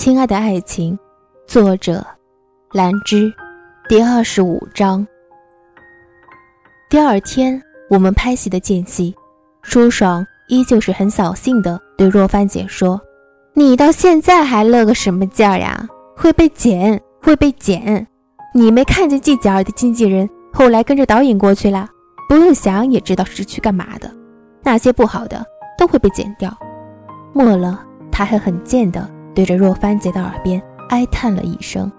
亲爱的爱情，作者兰芝，第二十五章。第二天，我们拍戏的间隙，舒爽依旧是很扫兴的对若帆姐说：“你到现在还乐个什么劲儿呀？会被剪，会被剪！你没看见季姐儿的经纪人后来跟着导演过去了？不用想也知道是去干嘛的。那些不好的都会被剪掉。”末了，他还很贱的。对着若帆姐的耳边哀叹了一声，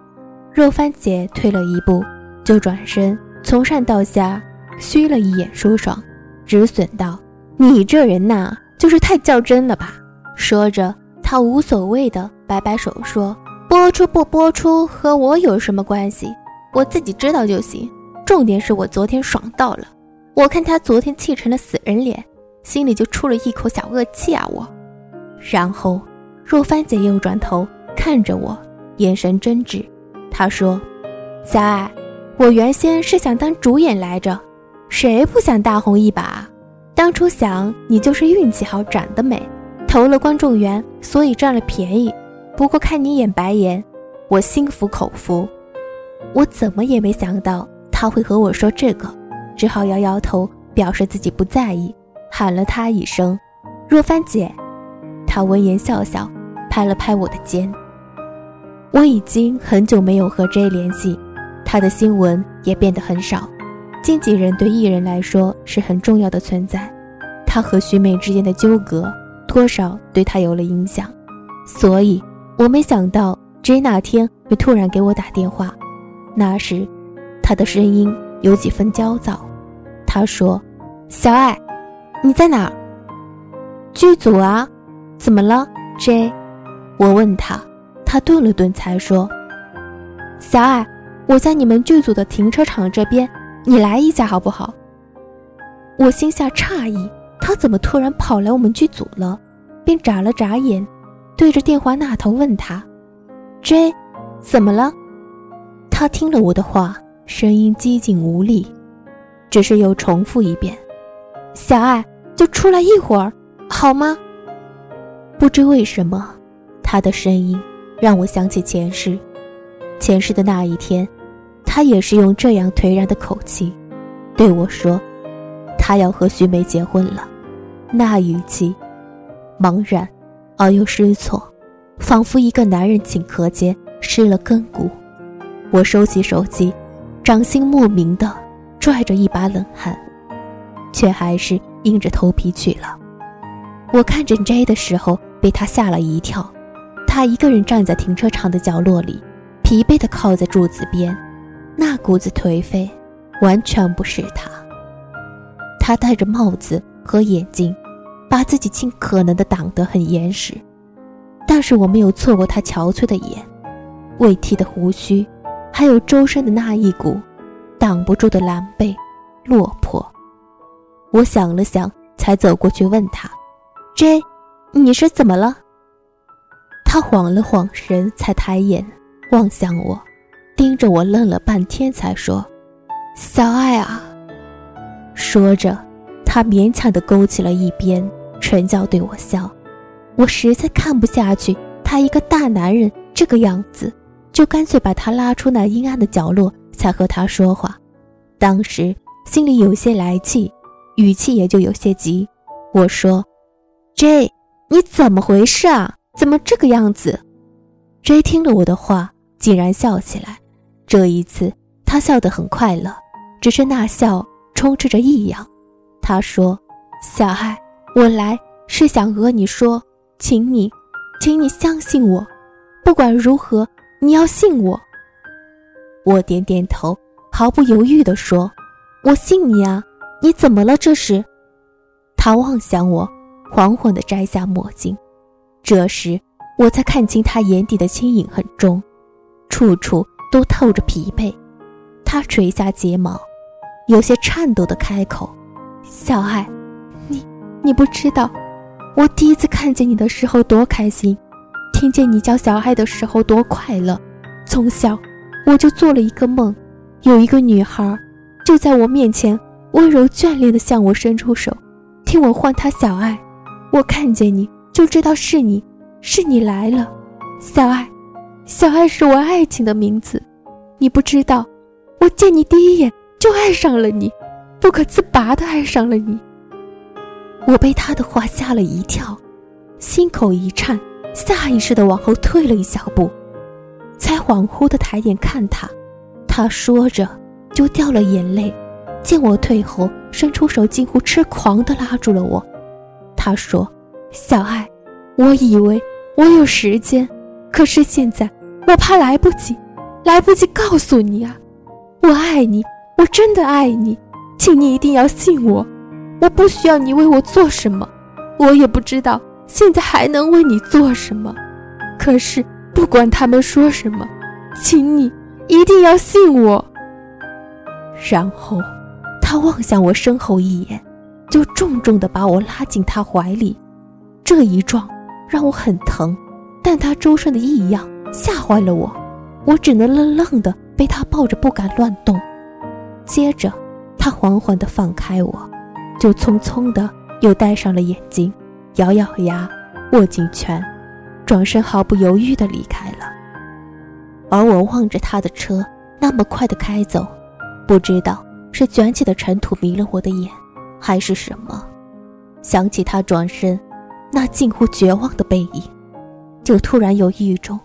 若帆姐退了一步，就转身从上到下虚了一眼舒爽，止损道：“你这人呐，就是太较真了吧？”说着，他无所谓的摆摆手说：“播出不播出和我有什么关系？我自己知道就行。重点是我昨天爽到了，我看他昨天气成了死人脸，心里就出了一口小恶气啊！我，然后。”若帆姐又转头看着我，眼神真挚。她说：“小爱，我原先是想当主演来着，谁不想大红一把？当初想你就是运气好，长得美，投了观众缘，所以占了便宜。不过看你演白眼，我心服口服。我怎么也没想到他会和我说这个，只好摇摇头，表示自己不在意，喊了他一声：若帆姐。他闻言笑笑。拍了拍我的肩。我已经很久没有和 J 联系，他的新闻也变得很少。经纪人对艺人来说是很重要的存在，他和徐美之间的纠葛多少对他有了影响，所以我没想到 J 那天会突然给我打电话。那时，他的声音有几分焦躁。他说：“小艾，你在哪儿？剧组啊？怎么了，J？” 我问他，他顿了顿，才说：“小爱，我在你们剧组的停车场这边，你来一下好不好？”我心下诧异，他怎么突然跑来我们剧组了？便眨了眨眼，对着电话那头问他：“J，怎么了？”他听了我的话，声音几近无力，只是又重复一遍：“小爱，就出来一会儿，好吗？”不知为什么。他的声音让我想起前世，前世的那一天，他也是用这样颓然的口气对我说：“他要和徐梅结婚了。”那语气茫然而又失措，仿佛一个男人顷刻间失了根骨。我收起手机，掌心莫名的拽着一把冷汗，却还是硬着头皮去了。我看着 J 的时候，被他吓了一跳。他一个人站在停车场的角落里，疲惫地靠在柱子边，那股子颓废，完全不是他。他戴着帽子和眼镜，把自己尽可能地挡得很严实，但是我没有错过他憔悴的眼、未剃的胡须，还有周身的那一股挡不住的狼狈、落魄。我想了想，才走过去问他：“J，你是怎么了？”他晃了晃神，才抬眼望向我，盯着我愣了半天，才说：“小爱啊。”说着，他勉强地勾起了一边唇角对我笑。我实在看不下去，他一个大男人这个样子，就干脆把他拉出那阴暗的角落，才和他说话。当时心里有些来气，语气也就有些急。我说：“J，你怎么回事啊？”怎么这个样子？J 听了我的话，竟然笑起来。这一次，他笑得很快乐，只是那笑充斥着异样。他说：“小爱，我来是想和你说，请你，请你相信我。不管如何，你要信我。”我点点头，毫不犹豫地说：“我信你啊！你怎么了？这是？”他望向我，缓缓地摘下墨镜。这时，我才看清他眼底的轻盈很重，处处都透着疲惫。他垂下睫毛，有些颤抖的开口：“小爱，你你不知道，我第一次看见你的时候多开心，听见你叫小爱的时候多快乐。从小我就做了一个梦，有一个女孩就在我面前温柔眷恋地向我伸出手，替我唤她小爱。我看见你。”就知道是你，是你来了，小爱，小爱是我爱情的名字，你不知道，我见你第一眼就爱上了你，不可自拔的爱上了你。我被他的话吓了一跳，心口一颤，下意识的往后退了一小步，才恍惚的抬眼看他。他说着就掉了眼泪，见我退后，伸出手，近乎痴狂的拉住了我。他说：“小爱，我以为我有时间，可是现在。”我怕来不及，来不及告诉你啊！我爱你，我真的爱你，请你一定要信我。我不需要你为我做什么，我也不知道现在还能为你做什么。可是不管他们说什么，请你一定要信我。然后，他望向我身后一眼，就重重地把我拉进他怀里。这一撞让我很疼，但他周身的异样。吓坏了我，我只能愣愣的被他抱着，不敢乱动。接着，他缓缓地放开我，就匆匆的又戴上了眼镜，咬咬牙，握紧拳，转身毫不犹豫地离开了。而我望着他的车那么快的开走，不知道是卷起的尘土迷了我的眼，还是什么。想起他转身那近乎绝望的背影，就突然有一种。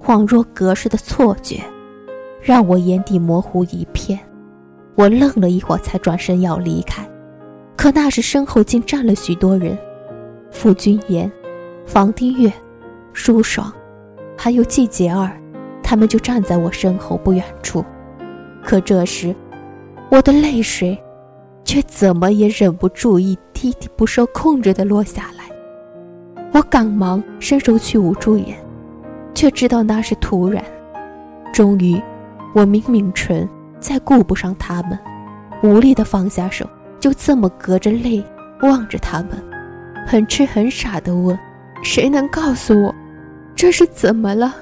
恍若隔世的错觉，让我眼底模糊一片。我愣了一会儿，才转身要离开。可那时身后竟站了许多人：傅君言、房丁月、舒爽，还有季节儿。他们就站在我身后不远处。可这时，我的泪水却怎么也忍不住一滴滴不受控制地落下来。我赶忙伸手去捂住眼。却知道那是突然。终于，我抿抿唇，再顾不上他们，无力地放下手，就这么隔着泪望着他们，很痴很傻地问：“谁能告诉我，这是怎么了？”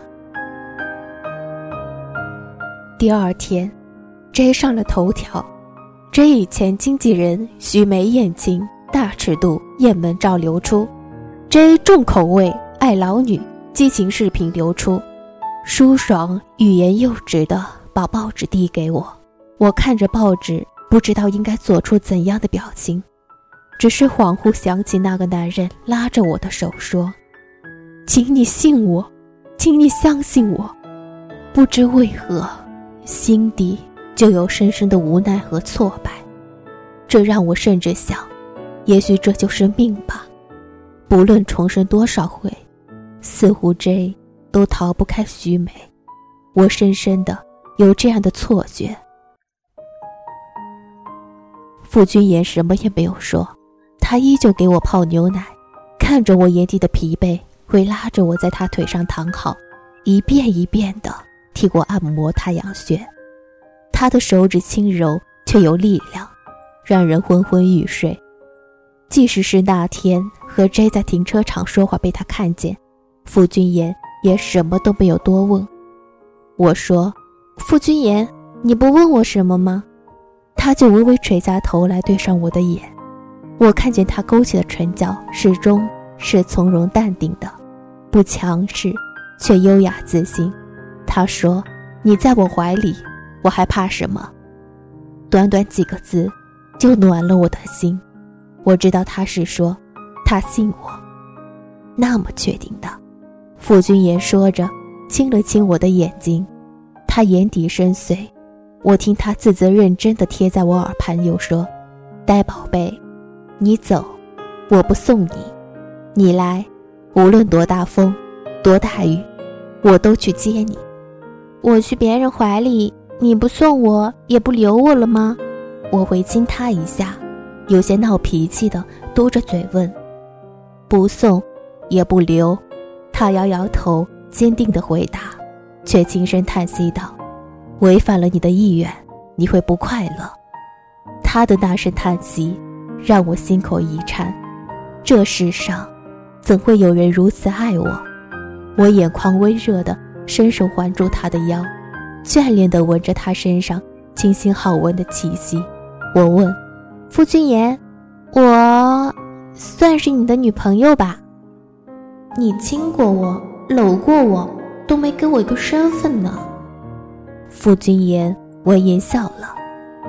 第二天，J 上了头条。J 以前经纪人徐梅艳情，大尺度艳门照流出；J 重口味，爱老女。激情视频流出，舒爽欲言又止的把报纸递给我。我看着报纸，不知道应该做出怎样的表情，只是恍惚想起那个男人拉着我的手说：“请你信我，请你相信我。”不知为何，心底就有深深的无奈和挫败。这让我甚至想，也许这就是命吧。不论重生多少回。似乎这都逃不开徐美，我深深的有这样的错觉。傅君言什么也没有说，他依旧给我泡牛奶，看着我眼底的疲惫，会拉着我在他腿上躺好，一遍一遍的替我按摩太阳穴。他的手指轻柔却有力量，让人昏昏欲睡。即使是那天和 J 在停车场说话被他看见。傅君言也什么都没有多问。我说：“傅君言，你不问我什么吗？”他就微微垂下头来，对上我的眼。我看见他勾起的唇角，始终是从容淡定的，不强势，却优雅自信。他说：“你在我怀里，我还怕什么？”短短几个字，就暖了我的心。我知道他是说，他信我，那么确定的。傅君言说着，亲了亲我的眼睛，他眼底深邃。我听他自责认真的贴在我耳畔，又说：“呆宝贝，你走，我不送你；你来，无论多大风，多大雨，我都去接你。我去别人怀里，你不送我，也不留我了吗？”我会亲他一下，有些闹脾气的嘟着嘴问：“不送，也不留。”他摇摇头，坚定的回答，却轻声叹息道：“违反了你的意愿，你会不快乐。”他的那声叹息，让我心口一颤。这世上，怎会有人如此爱我？我眼眶微热的伸手环住他的腰，眷恋地闻着他身上清新好闻的气息。我问：“夫君言，我算是你的女朋友吧？”你亲过我，搂过我，都没给我一个身份呢。傅君言闻言笑了，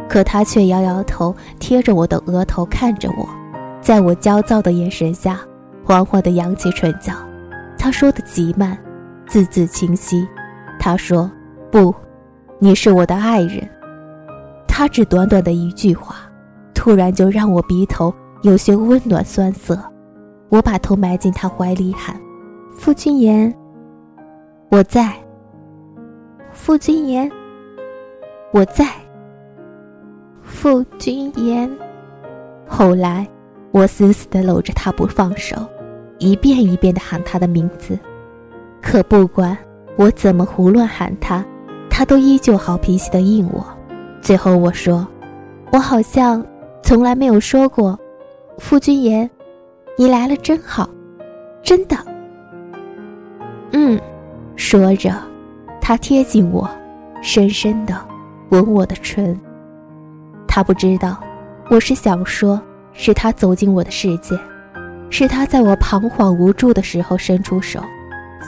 可他却摇摇头，贴着我的额头看着我，在我焦躁的眼神下，缓缓地扬起唇角。他说的极慢，字字清晰。他说：“不，你是我的爱人。”他只短短的一句话，突然就让我鼻头有些温暖酸涩。我把头埋进他怀里，喊：“傅君言，我在。”傅君言，我在。傅君言。后来，我死死的搂着他不放手。一遍一遍的喊他的名字，可不管我怎么胡乱喊他，他都依旧好脾气的应我。最后我说：“我好像从来没有说过，傅君言，你来了真好，真的。”嗯，说着，他贴近我，深深的吻我的唇。他不知道，我是想说，是他走进我的世界。是他在我彷徨无助的时候伸出手，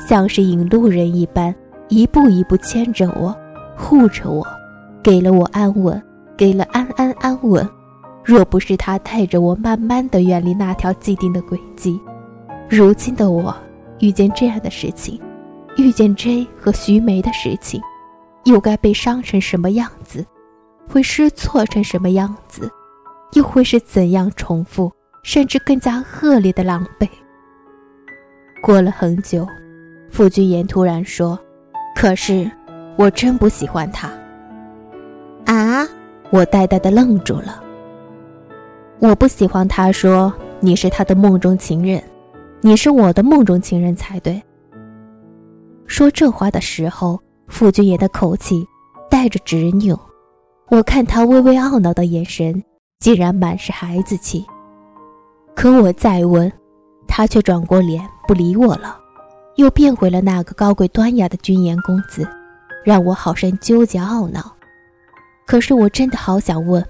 像是引路人一般，一步一步牵着我，护着我，给了我安稳，给了安安安稳。若不是他带着我慢慢的远离那条既定的轨迹，如今的我遇见这样的事情，遇见 J 和徐梅的事情，又该被伤成什么样子？会失措成什么样子？又会是怎样重复？甚至更加恶劣的狼狈。过了很久，傅君言突然说：“可是，我真不喜欢他。”啊！我呆呆的愣住了。我不喜欢他说你是他的梦中情人，你是我的梦中情人才对。说这话的时候，傅君言的口气带着执拗，我看他微微懊恼的眼神，竟然满是孩子气。可我再问，他却转过脸不理我了，又变回了那个高贵端雅的君言公子，让我好生纠结懊恼。可是我真的好想问，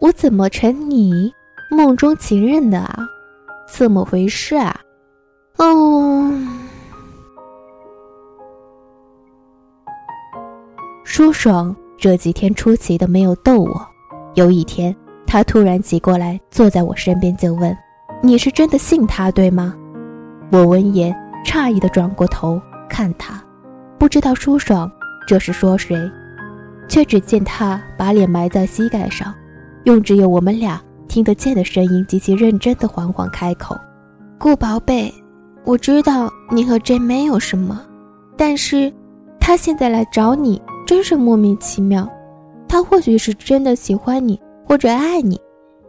我怎么成你梦中情人的啊？怎么回事啊？哦，舒爽这几天出奇的没有逗我。有一天，他突然挤过来，坐在我身边就问。你是真的信他对吗？我闻言诧异的转过头看他，不知道舒爽这是说谁，却只见他把脸埋在膝盖上，用只有我们俩听得见的声音极其认真的缓缓开口：“顾宝贝，我知道你和 J 没有什么，但是他现在来找你真是莫名其妙。他或许是真的喜欢你或者爱你，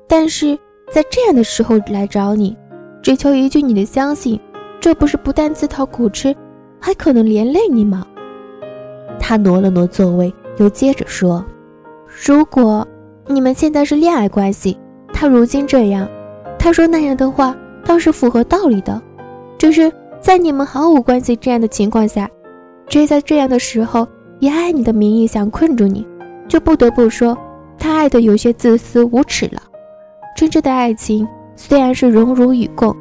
但是……”在这样的时候来找你，只求一句你的相信，这不是不但自讨苦吃，还可能连累你吗？他挪了挪座位，又接着说：“如果你们现在是恋爱关系，他如今这样，他说那样的话倒是符合道理的。只是在你们毫无关系这样的情况下，追在这样的时候以爱你的名义想困住你，就不得不说他爱的有些自私无耻了。”真正的爱情虽然是荣辱与共，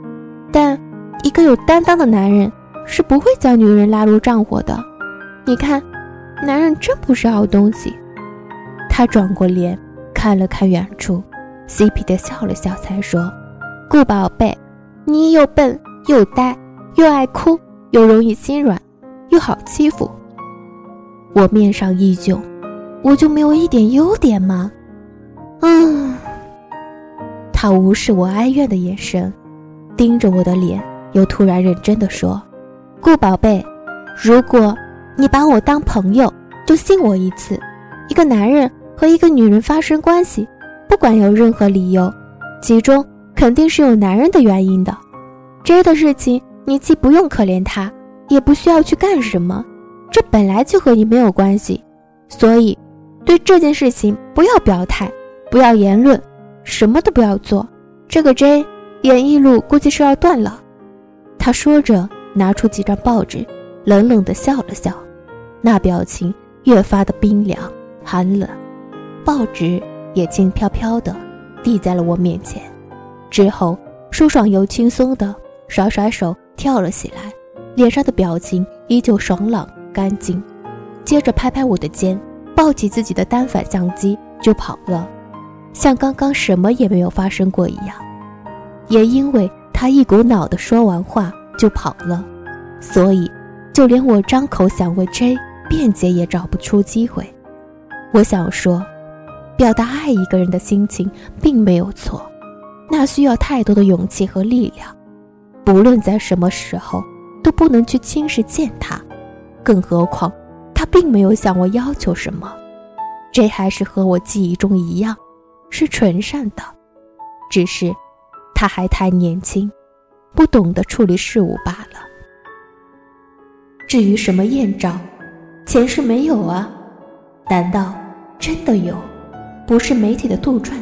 但一个有担当的男人是不会将女人拉入战火的。你看，男人真不是好东西。他转过脸看了看远处，嬉皮的笑了笑，才说：“顾宝贝，你又笨又呆，又爱哭，又容易心软，又好欺负。”我面上依旧，我就没有一点优点吗？嗯。他无视我哀怨的眼神，盯着我的脸，又突然认真的说：“顾宝贝，如果你把我当朋友，就信我一次。一个男人和一个女人发生关系，不管有任何理由，其中肯定是有男人的原因的。这的事情，你既不用可怜他，也不需要去干什么，这本来就和你没有关系。所以，对这件事情不要表态，不要言论。”什么都不要做，这个 J 演艺路估计是要断了。他说着，拿出几张报纸，冷冷地笑了笑，那表情越发的冰凉寒冷。报纸也轻飘飘的递在了我面前。之后，舒爽又轻松的甩甩手跳了起来，脸上的表情依旧爽朗干净，接着拍拍我的肩，抱起自己的单反相机就跑了，像刚刚什么也没有发生过一样。也因为他一股脑的说完话就跑了，所以就连我张口想为 J 辩解也找不出机会。我想说，表达爱一个人的心情并没有错，那需要太多的勇气和力量。不论在什么时候，都不能去轻视见他。更何况，他并没有向我要求什么。这还是和我记忆中一样，是纯善的，只是他还太年轻，不懂得处理事物罢了。至于什么艳照，前世没有啊。难道真的有？不是媒体的杜撰，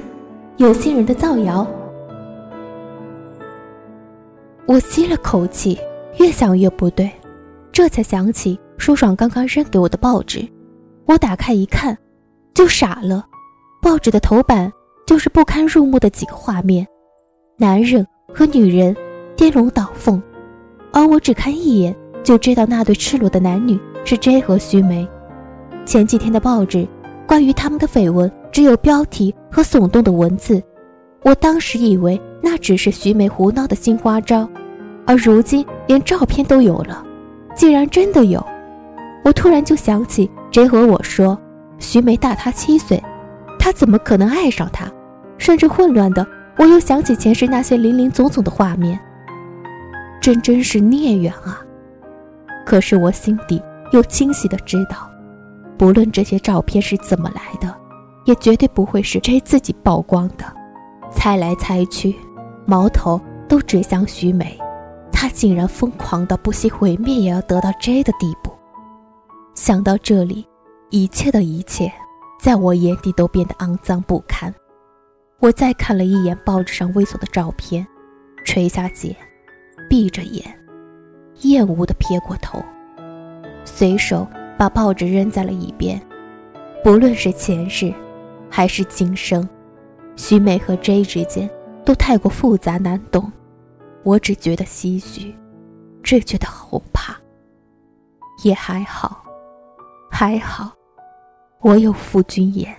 有心人的造谣？我吸了口气，越想越不对，这才想起舒爽刚刚扔给我的报纸。我打开一看，就傻了。报纸的头版就是不堪入目的几个画面：男人和女人颠龙倒凤，而我只看一眼就知道那对赤裸的男女是 J 和徐梅。前几天的报纸，关于他们的绯闻只有标题和耸动的文字。我当时以为那只是徐梅胡闹的新花招，而如今连照片都有了。既然真的有，我突然就想起 J 和我说，徐梅大他七岁，他怎么可能爱上她？甚至混乱的，我又想起前世那些林林总总的画面，真真是孽缘啊！可是我心底又清晰的知道。不论这些照片是怎么来的，也绝对不会是 J 自己曝光的。猜来猜去，矛头都指向徐美，她竟然疯狂到不惜毁灭也要得到 J 的地步。想到这里，一切的一切，在我眼底都变得肮脏不堪。我再看了一眼报纸上猥琐的照片，垂下睫，闭着眼，厌恶地撇过头，随手。把报纸扔在了一边。不论是前世，还是今生，徐美和 J 之间都太过复杂难懂。我只觉得唏嘘，只觉得后怕。也还好，还好，我有夫君眼。